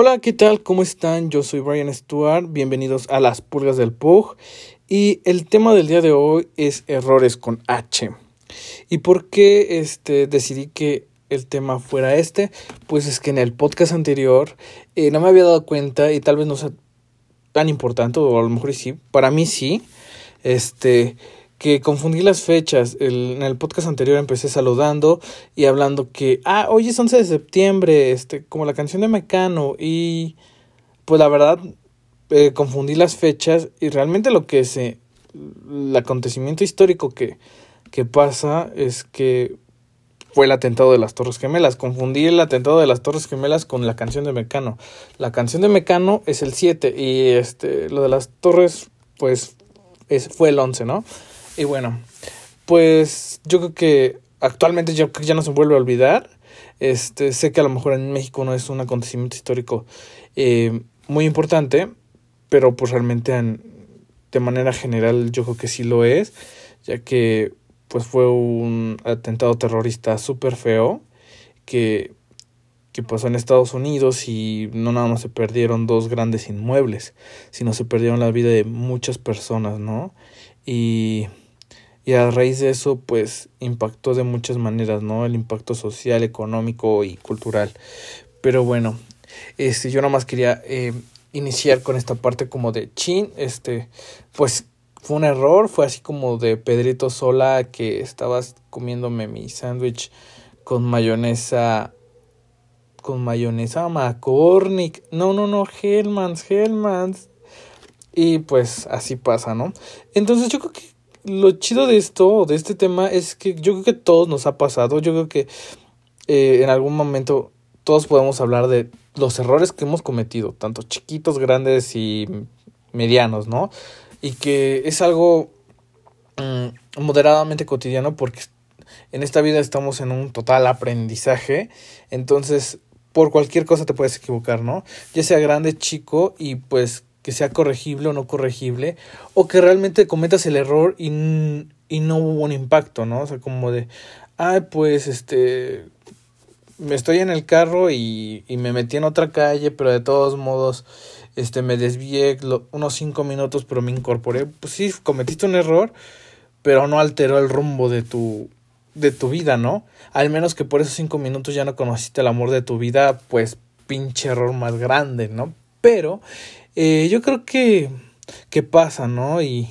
Hola, ¿qué tal? ¿Cómo están? Yo soy Brian Stewart. Bienvenidos a las pulgas del PUG. Y el tema del día de hoy es errores con H. ¿Y por qué este, decidí que el tema fuera este? Pues es que en el podcast anterior eh, no me había dado cuenta y tal vez no sea tan importante, o a lo mejor sí, para mí sí, este, que confundí las fechas. en el podcast anterior empecé saludando y hablando que, ah, hoy es 11 de septiembre, este, como la canción de Mecano. Y pues la verdad, eh, confundí las fechas y realmente lo que se, el acontecimiento histórico que, que pasa es que fue el atentado de las Torres Gemelas. Confundí el atentado de las Torres Gemelas con la canción de Mecano. La canción de Mecano es el 7 y este, lo de las Torres, pues, es, fue el 11, ¿no? Y bueno, pues yo creo que actualmente ya no se vuelve a olvidar. Este, sé que a lo mejor en México no es un acontecimiento histórico eh, muy importante, pero pues realmente de manera general yo creo que sí lo es, ya que pues fue un atentado terrorista súper feo que, que pasó en Estados Unidos y no nada más se perdieron dos grandes inmuebles, sino se perdieron la vida de muchas personas, ¿no? Y y a raíz de eso pues impactó de muchas maneras, ¿no? El impacto social, económico y cultural. Pero bueno, este, yo nada más quería eh, iniciar con esta parte como de chin, este, pues fue un error, fue así como de Pedrito Sola que estabas comiéndome mi sándwich con mayonesa con mayonesa McCormick. No, no, no, Hellmans, Hellmans. Y pues así pasa, ¿no? Entonces yo creo que lo chido de esto, de este tema, es que yo creo que todos nos ha pasado. Yo creo que eh, en algún momento todos podemos hablar de los errores que hemos cometido, tanto chiquitos, grandes y medianos, ¿no? Y que es algo mm, moderadamente cotidiano porque en esta vida estamos en un total aprendizaje. Entonces, por cualquier cosa te puedes equivocar, ¿no? Ya sea grande, chico, y pues que sea corregible o no corregible, o que realmente cometas el error y, y no hubo un impacto, ¿no? O sea, como de, ay, pues, este, me estoy en el carro y, y me metí en otra calle, pero de todos modos, este, me desvié unos cinco minutos, pero me incorporé. Pues sí, cometiste un error, pero no alteró el rumbo de tu, de tu vida, ¿no? Al menos que por esos cinco minutos ya no conociste el amor de tu vida, pues pinche error más grande, ¿no? Pero eh, yo creo que, que pasa, ¿no? Y,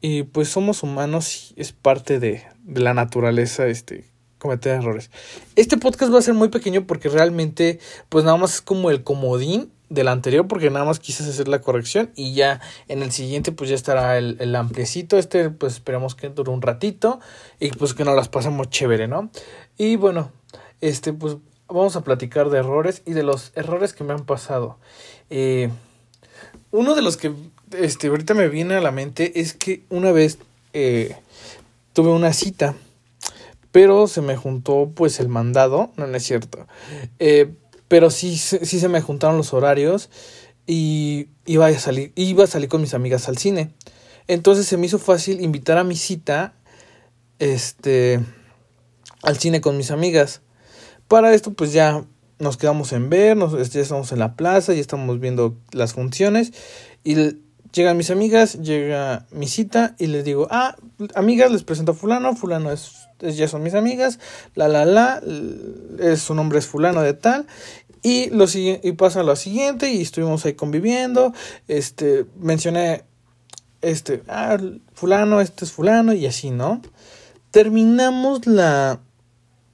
y pues somos humanos y es parte de, de la naturaleza este cometer errores. Este podcast va a ser muy pequeño porque realmente pues nada más es como el comodín del anterior porque nada más quise hacer la corrección y ya en el siguiente pues ya estará el, el ampliecito este pues esperamos que dure un ratito y pues que nos las pasemos chévere no y bueno este pues vamos a platicar de errores y de los errores que me han pasado eh, uno de los que este, ahorita me viene a la mente es que una vez eh, tuve una cita, pero se me juntó pues el mandado, no, es cierto, eh, pero sí, sí se me juntaron los horarios y iba a salir, iba a salir con mis amigas al cine. Entonces se me hizo fácil invitar a mi cita este al cine con mis amigas. Para esto pues ya nos quedamos en ver, nos, ya estamos en la plaza, ya estamos viendo las funciones y llegan mis amigas, llega mi cita y les digo, ah, amigas, les presento a fulano, fulano es, ya son mis amigas, la, la, la, es, su nombre es fulano de tal y, lo, y pasa lo siguiente y estuvimos ahí conviviendo, este, mencioné, este, ah, fulano, este es fulano y así, ¿no? Terminamos la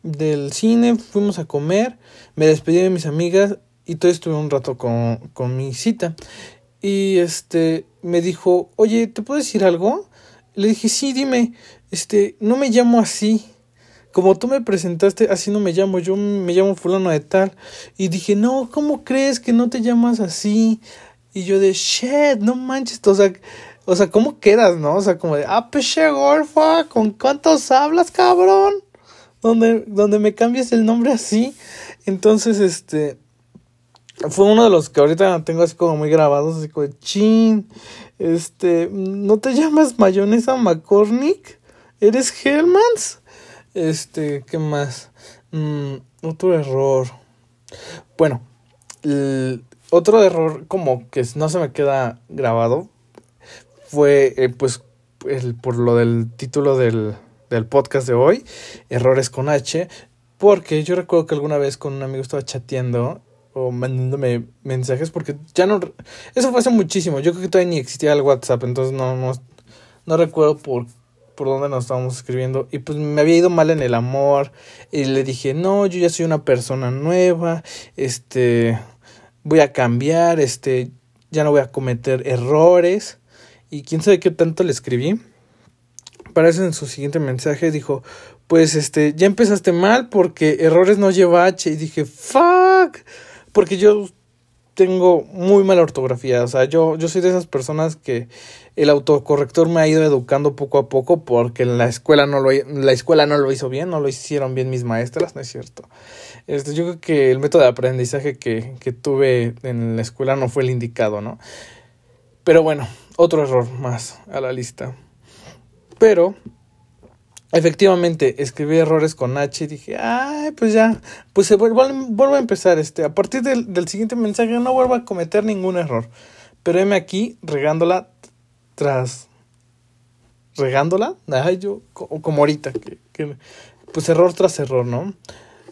del cine, fuimos a comer, me despedí de mis amigas y todo estuve un rato con, con mi cita. Y este me dijo, oye, ¿te puedo decir algo? Le dije, sí, dime, este, no me llamo así. Como tú me presentaste, así no me llamo, yo me llamo fulano de tal. Y dije, no, ¿cómo crees que no te llamas así? Y yo de, shit, no manches, o sea, o sea, ¿cómo quedas, no? O sea, como de, ah, peche gorfa, ¿con cuántos hablas, cabrón? Donde, donde me cambies el nombre así. Entonces, este, fue uno de los que ahorita tengo así como muy grabados, así como, chin, este, ¿no te llamas mayonesa McCormick? ¿Eres Hellmans? Este, ¿qué más? Mm, otro error. Bueno, otro error como que no se me queda grabado fue eh, pues el, por lo del título del, del podcast de hoy, errores con H, porque yo recuerdo que alguna vez con un amigo estaba chateando o mandándome mensajes porque ya no eso fue hace muchísimo yo creo que todavía ni existía el WhatsApp entonces no no, no recuerdo por por dónde nos estábamos escribiendo y pues me había ido mal en el amor y le dije no yo ya soy una persona nueva este voy a cambiar este ya no voy a cometer errores y quién sabe qué tanto le escribí parece en su siguiente mensaje dijo pues este ya empezaste mal porque errores no lleva H y dije fuck porque yo tengo muy mala ortografía, o sea, yo, yo soy de esas personas que el autocorrector me ha ido educando poco a poco porque en la escuela no lo, la escuela no lo hizo bien, no lo hicieron bien mis maestras, no es cierto. Este, yo creo que el método de aprendizaje que, que tuve en la escuela no fue el indicado, ¿no? Pero bueno, otro error más a la lista. Pero Efectivamente, escribí errores con H y dije, ay, pues ya, pues se vuelvo, a empezar, este, a partir del, del, siguiente mensaje no vuelvo a cometer ningún error. Pero heme aquí regándola tras, regándola, ay, yo, como ahorita, que, que, pues error tras error, ¿no?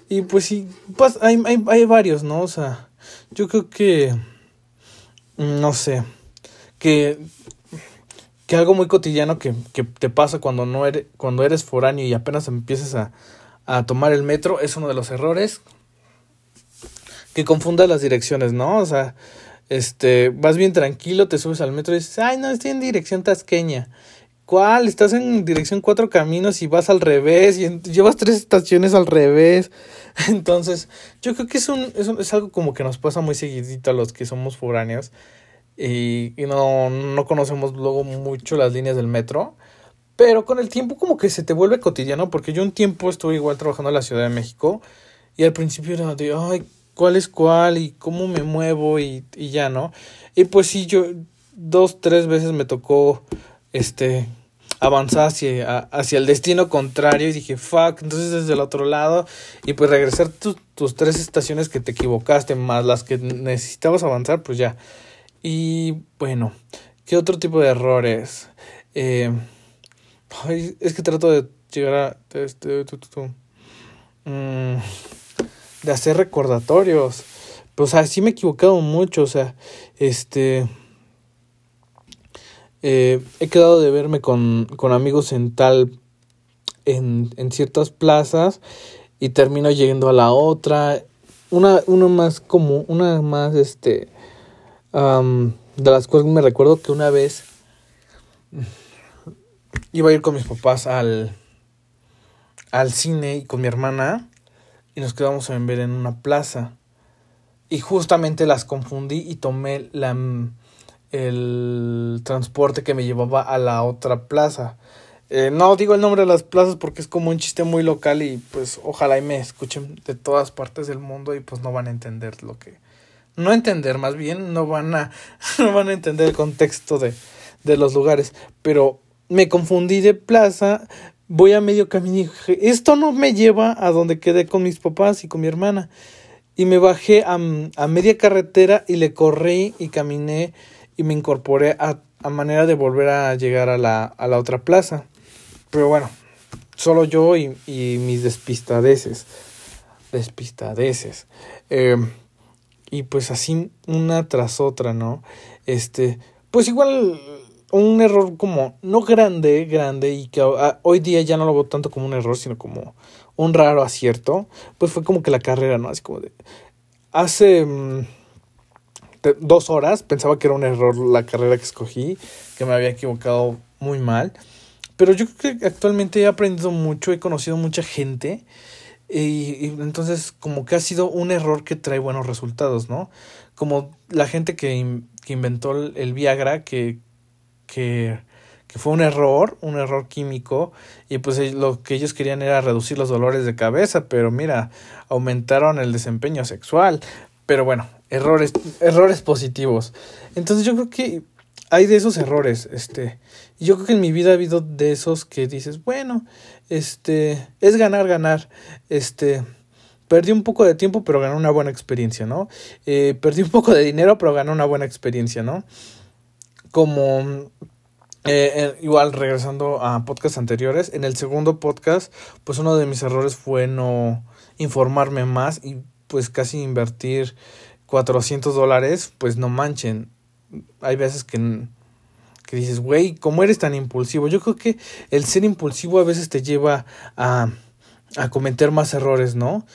Y pues sí, hay, hay, hay varios, ¿no? O sea, yo creo que, no sé, que que algo muy cotidiano que, que, te pasa cuando no eres, cuando eres foráneo y apenas empiezas a, a, tomar el metro es uno de los errores que confunda las direcciones, ¿no? O sea, este, vas bien tranquilo, te subes al metro y dices, ay, no, estoy en dirección tasqueña. ¿Cuál? Estás en dirección cuatro caminos y vas al revés y llevas tres estaciones al revés. Entonces, yo creo que es, un, es, un, es algo como que nos pasa muy seguidito a los que somos foráneos y, y no, no conocemos luego mucho las líneas del metro. Pero con el tiempo como que se te vuelve cotidiano, porque yo un tiempo estuve igual trabajando en la Ciudad de México y al principio era de, ay, ¿cuál es cuál? y cómo me muevo y, y ya, ¿no? Y pues sí, yo dos, tres veces me tocó, este, avanzar hacia, hacia el destino contrario y dije, fuck, entonces desde el otro lado y pues regresar tu, tus tres estaciones que te equivocaste más las que necesitabas avanzar, pues ya y bueno, ¿qué otro tipo de errores? Eh, es que trato de llegar a... Este, mm, de hacer recordatorios. Pues así me he equivocado mucho, o sea, este... Eh, he quedado de verme con, con amigos en tal... En, en ciertas plazas y termino yendo a la otra. Una, una más como, una más este de las cosas me recuerdo que una vez iba a ir con mis papás al, al cine y con mi hermana y nos quedamos a ver en una plaza. Y justamente las confundí y tomé la, el transporte que me llevaba a la otra plaza. Eh, no digo el nombre de las plazas porque es como un chiste muy local y pues ojalá y me escuchen de todas partes del mundo y pues no van a entender lo que, no entender, más bien no van a, no van a entender el contexto de, de los lugares. Pero me confundí de plaza, voy a medio camino y dije, esto no me lleva a donde quedé con mis papás y con mi hermana. Y me bajé a, a media carretera y le corrí y caminé y me incorporé a, a manera de volver a llegar a la, a la otra plaza. Pero bueno, solo yo y, y mis despistadeces. Despistadeces. Eh, y pues así una tras otra, ¿no? Este, pues igual un error como no grande, grande y que hoy día ya no lo veo tanto como un error, sino como un raro acierto, pues fue como que la carrera, ¿no? Así como de hace mm, dos horas pensaba que era un error la carrera que escogí, que me había equivocado muy mal, pero yo creo que actualmente he aprendido mucho, he conocido mucha gente y, entonces como que ha sido un error que trae buenos resultados, ¿no? Como la gente que, que inventó el, Viagra, que, que, que, fue un error, un error químico, y pues lo que ellos querían era reducir los dolores de cabeza, pero mira, aumentaron el desempeño sexual. Pero bueno, errores, errores positivos. Entonces yo creo que hay de esos errores, este, yo creo que en mi vida ha habido de esos que dices, bueno, este, es ganar, ganar, este, perdí un poco de tiempo, pero gané una buena experiencia, ¿no? Eh, perdí un poco de dinero, pero gané una buena experiencia, ¿no? Como eh, eh, igual regresando a podcasts anteriores, en el segundo podcast, pues uno de mis errores fue no informarme más y pues casi invertir 400 dólares, pues no manchen. Hay veces que, que dices, güey, ¿cómo eres tan impulsivo? Yo creo que el ser impulsivo a veces te lleva a, a cometer más errores, ¿no?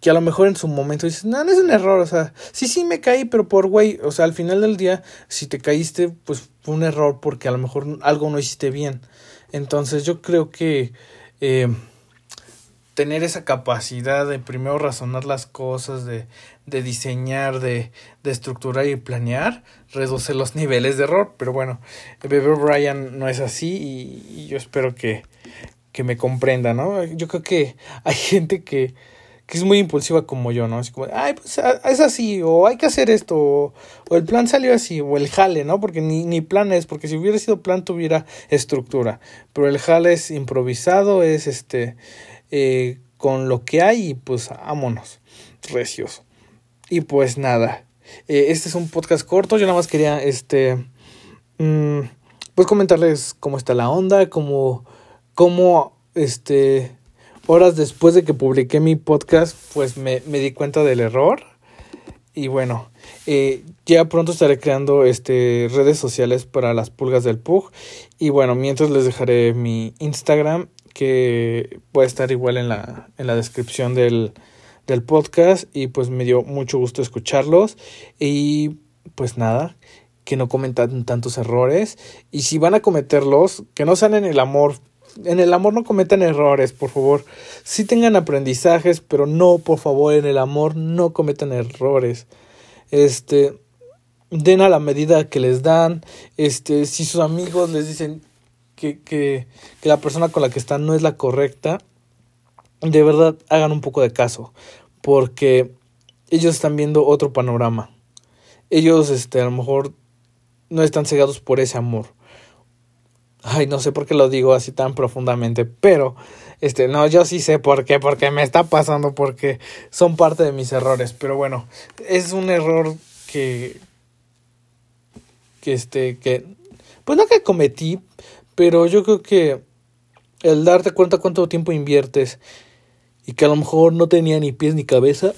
que a lo mejor en su momento dices, no, no es un error, o sea, sí, sí me caí, pero por güey, o sea, al final del día, si te caíste, pues fue un error porque a lo mejor algo no hiciste bien. Entonces yo creo que eh, tener esa capacidad de primero razonar las cosas, de, de diseñar, de, de estructurar y planear, reduce los niveles de error. Pero bueno, Bebé Brian no es así y, yo espero que, que me comprenda, ¿no? Yo creo que hay gente que que es muy impulsiva como yo, ¿no? Es como, ay, pues es así, o hay que hacer esto, o, el plan salió así, o el jale, ¿no? Porque ni, ni plan es, porque si hubiera sido plan tuviera estructura, pero el jale es improvisado, es este, eh, con lo que hay y pues vámonos, recios. Y pues nada, eh, este es un podcast corto, yo nada más quería, este, mm, pues comentarles cómo está la onda, cómo, cómo, este, horas después de que publiqué mi podcast, pues me, me di cuenta del error. Y bueno, eh, ya pronto estaré creando este, redes sociales para las pulgas del Pug. Y bueno, mientras les dejaré mi Instagram, que puede estar igual en la, en la descripción del, del podcast. Y pues me dio mucho gusto escucharlos. Y pues nada, que no cometan tantos errores. Y si van a cometerlos, que no sean en el amor en el amor no cometan errores, por favor. Sí tengan aprendizajes, pero no, por favor, en el amor no cometan errores. Este, den a la medida que les dan. Este, si sus amigos les dicen que, que, que la persona con la que están no es la correcta, de verdad hagan un poco de caso, porque ellos están viendo otro panorama. Ellos, este, a lo mejor no están cegados por ese amor Ay, no sé por qué lo digo así tan profundamente, pero este, no, yo sí sé por qué, porque me está pasando, porque son parte de mis errores, pero bueno, es un error que que este que pues no que cometí, pero yo creo que el darte cuenta cuánto tiempo inviertes y que a lo mejor no tenía ni pies ni cabeza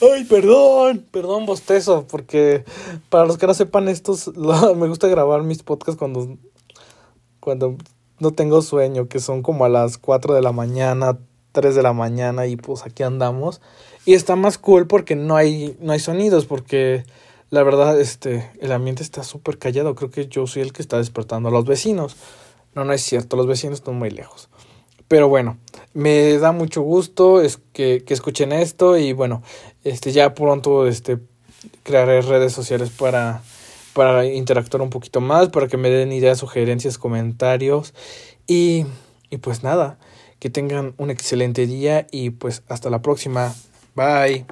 Ay, perdón, perdón, bostezo, porque para los que no sepan estos, me gusta grabar mis podcasts cuando, cuando no tengo sueño, que son como a las 4 de la mañana, 3 de la mañana y pues aquí andamos. Y está más cool porque no hay, no hay sonidos, porque la verdad, este, el ambiente está súper callado. Creo que yo soy el que está despertando a los vecinos. No, no es cierto, los vecinos están muy lejos. Pero bueno, me da mucho gusto es que, que, escuchen esto y bueno, este ya pronto este crearé redes sociales para para interactuar un poquito más, para que me den ideas, sugerencias, comentarios y y pues nada, que tengan un excelente día y pues hasta la próxima. Bye.